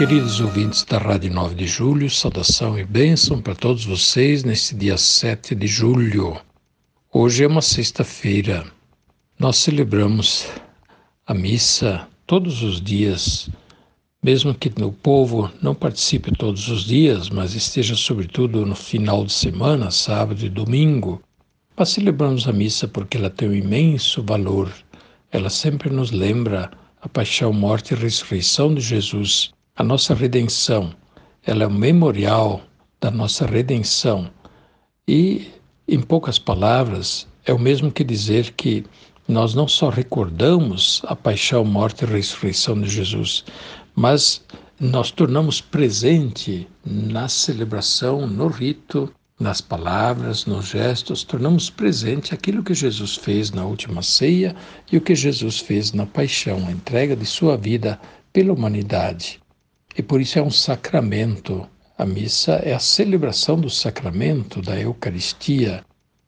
Queridos ouvintes da Rádio 9 de Julho, saudação e bênção para todos vocês neste dia 7 de julho. Hoje é uma sexta-feira. Nós celebramos a missa todos os dias, mesmo que o povo não participe todos os dias, mas esteja sobretudo no final de semana, sábado e domingo. Mas celebramos a missa porque ela tem um imenso valor. Ela sempre nos lembra a paixão, morte e ressurreição de Jesus, a nossa redenção. Ela é um memorial da nossa redenção. E em poucas palavras, é o mesmo que dizer que nós não só recordamos a paixão, morte e ressurreição de Jesus, mas nós tornamos presente na celebração, no rito, nas palavras, nos gestos, tornamos presente aquilo que Jesus fez na última ceia e o que Jesus fez na paixão, a entrega de sua vida pela humanidade. E por isso é um sacramento a missa é a celebração do sacramento da Eucaristia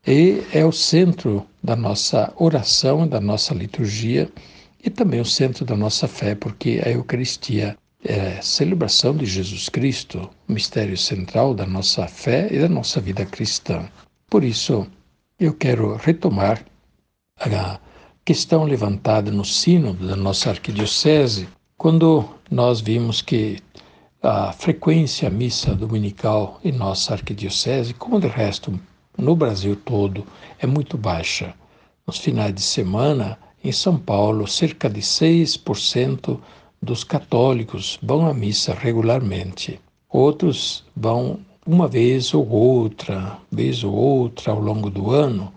e é o centro da nossa oração, da nossa liturgia e também o centro da nossa fé, porque a Eucaristia é a celebração de Jesus Cristo, o mistério central da nossa fé e da nossa vida cristã. Por isso, eu quero retomar a questão levantada no sínodo da nossa arquidiocese, quando nós vimos que a frequência missa dominical em nossa arquidiocese, como de resto no Brasil todo, é muito baixa. Nos finais de semana, em São Paulo, cerca de 6% dos católicos vão à missa regularmente. Outros vão uma vez ou outra, vez ou outra ao longo do ano,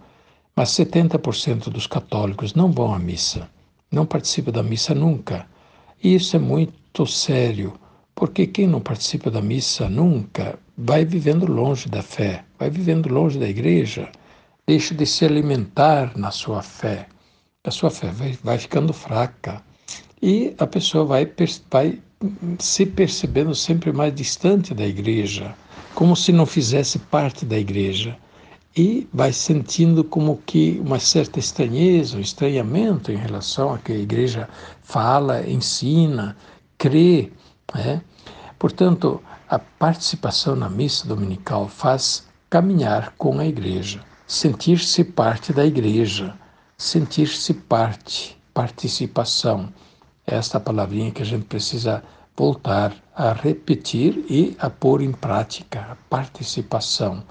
mas 70% dos católicos não vão à missa, não participam da missa nunca. E isso é muito sério porque quem não participa da missa nunca vai vivendo longe da fé, vai vivendo longe da igreja, deixa de se alimentar na sua fé. A sua fé vai, vai ficando fraca e a pessoa vai, vai se percebendo sempre mais distante da igreja, como se não fizesse parte da igreja. E vai sentindo como que uma certa estranheza, um estranhamento em relação a que a igreja fala, ensina, crê né? Portanto, a participação na missa dominical faz caminhar com a igreja, sentir-se parte da igreja, sentir-se parte, participação. Esta palavrinha que a gente precisa voltar a repetir e a pôr em prática, participação.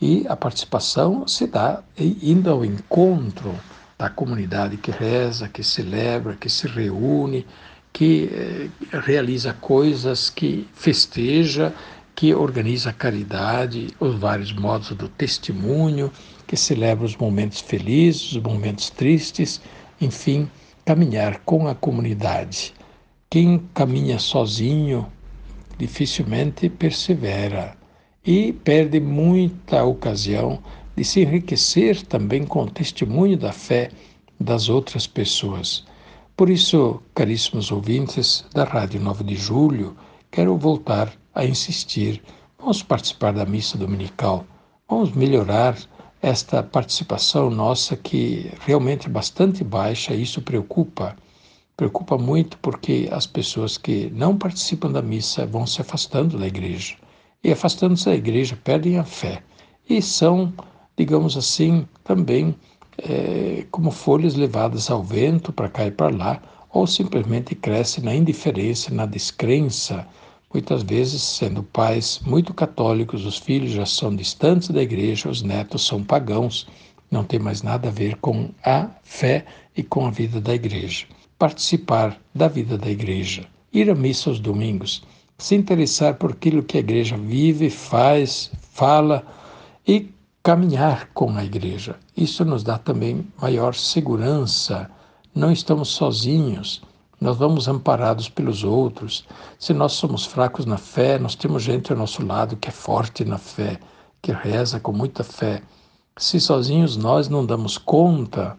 E a participação se dá indo ao encontro da comunidade que reza, que celebra, que se reúne, que eh, realiza coisas, que festeja, que organiza a caridade, os vários modos do testemunho, que celebra os momentos felizes, os momentos tristes, enfim, caminhar com a comunidade. Quem caminha sozinho dificilmente persevera e perde muita ocasião de se enriquecer também com o testemunho da fé das outras pessoas. Por isso, caríssimos ouvintes da Rádio 9 de Julho, quero voltar a insistir. Vamos participar da missa dominical. Vamos melhorar esta participação nossa que realmente é bastante baixa isso preocupa. Preocupa muito porque as pessoas que não participam da missa vão se afastando da igreja. E afastando-se da igreja perdem a fé. E são, digamos assim, também é, como folhas levadas ao vento para cá e para lá, ou simplesmente cresce na indiferença, na descrença. Muitas vezes, sendo pais muito católicos, os filhos já são distantes da igreja, os netos são pagãos, não tem mais nada a ver com a fé e com a vida da igreja. Participar da vida da igreja, ir à missa aos domingos, se interessar por aquilo que a igreja vive, faz, fala e caminhar com a igreja. Isso nos dá também maior segurança. Não estamos sozinhos. nós vamos amparados pelos outros. Se nós somos fracos na fé, nós temos gente ao nosso lado que é forte na fé, que reza com muita fé. Se sozinhos nós não damos conta,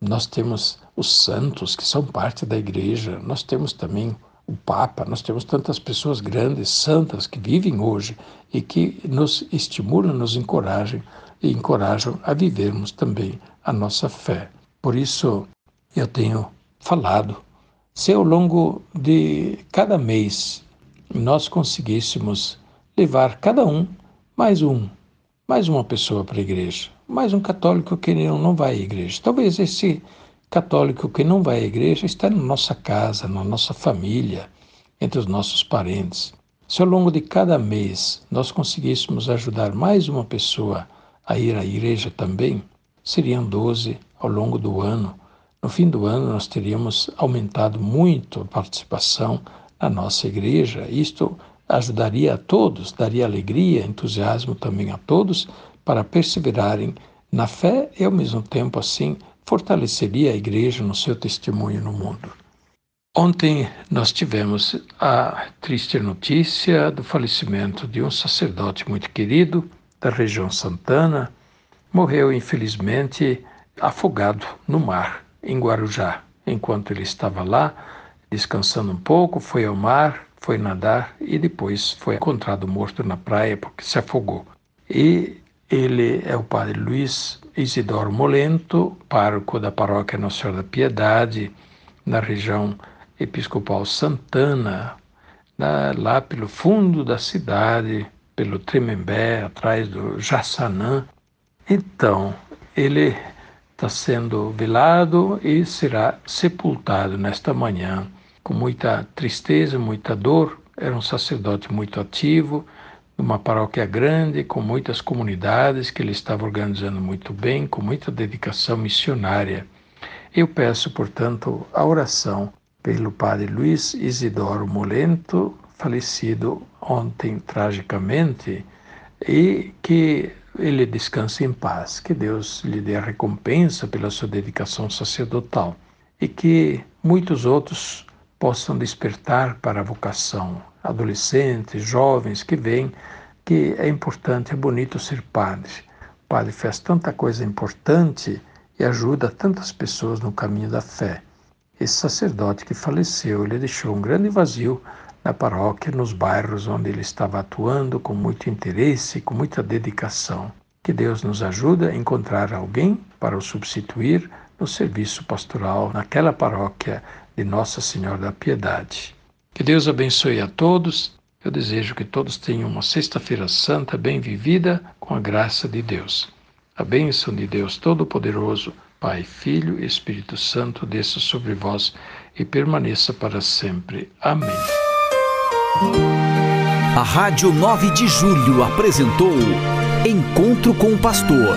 nós temos os santos que são parte da igreja, nós temos também o Papa, nós temos tantas pessoas grandes, santas, que vivem hoje e que nos estimulam, nos encorajam e encorajam a vivermos também a nossa fé. Por isso, eu tenho falado se ao longo de cada mês nós conseguíssemos levar cada um mais um, mais uma pessoa para a igreja, mais um católico que não vai à igreja. Talvez esse católico que não vai à igreja está na nossa casa, na nossa família, entre os nossos parentes. Se ao longo de cada mês nós conseguíssemos ajudar mais uma pessoa a ir à igreja também, seriam 12 ao longo do ano no fim do ano, nós teríamos aumentado muito a participação na nossa igreja. Isto ajudaria a todos, daria alegria, entusiasmo também a todos para perseverarem na fé e, ao mesmo tempo, assim, fortaleceria a igreja no seu testemunho no mundo. Ontem nós tivemos a triste notícia do falecimento de um sacerdote muito querido da região Santana. Morreu, infelizmente, afogado no mar em Guarujá. Enquanto ele estava lá, descansando um pouco, foi ao mar, foi nadar e depois foi encontrado morto na praia porque se afogou. E ele é o padre Luiz Isidoro Molento, pároco da paróquia Nossa Senhora da Piedade, na região episcopal Santana, na, lá pelo fundo da cidade, pelo Tremembé, atrás do Jaçanã. Então, ele está sendo velado e será sepultado nesta manhã com muita tristeza, muita dor. Era um sacerdote muito ativo, numa paróquia grande, com muitas comunidades que ele estava organizando muito bem, com muita dedicação missionária. Eu peço, portanto, a oração pelo padre Luiz Isidoro Molento, falecido ontem tragicamente, e que ele descanse em paz, que Deus lhe dê a recompensa pela sua dedicação sacerdotal e que muitos outros possam despertar para a vocação, adolescentes, jovens que veem que é importante, é bonito ser padre. O padre faz tanta coisa importante e ajuda tantas pessoas no caminho da fé. Esse sacerdote que faleceu, ele deixou um grande vazio na paróquia, nos bairros onde ele estava atuando com muito interesse, com muita dedicação. Que Deus nos ajude a encontrar alguém para o substituir no serviço pastoral naquela paróquia de Nossa Senhora da Piedade. Que Deus abençoe a todos. Eu desejo que todos tenham uma Sexta-feira Santa bem vivida com a graça de Deus. A bênção de Deus Todo-Poderoso, Pai, Filho e Espírito Santo desça sobre vós e permaneça para sempre. Amém. A Rádio 9 de Julho apresentou Encontro com o Pastor,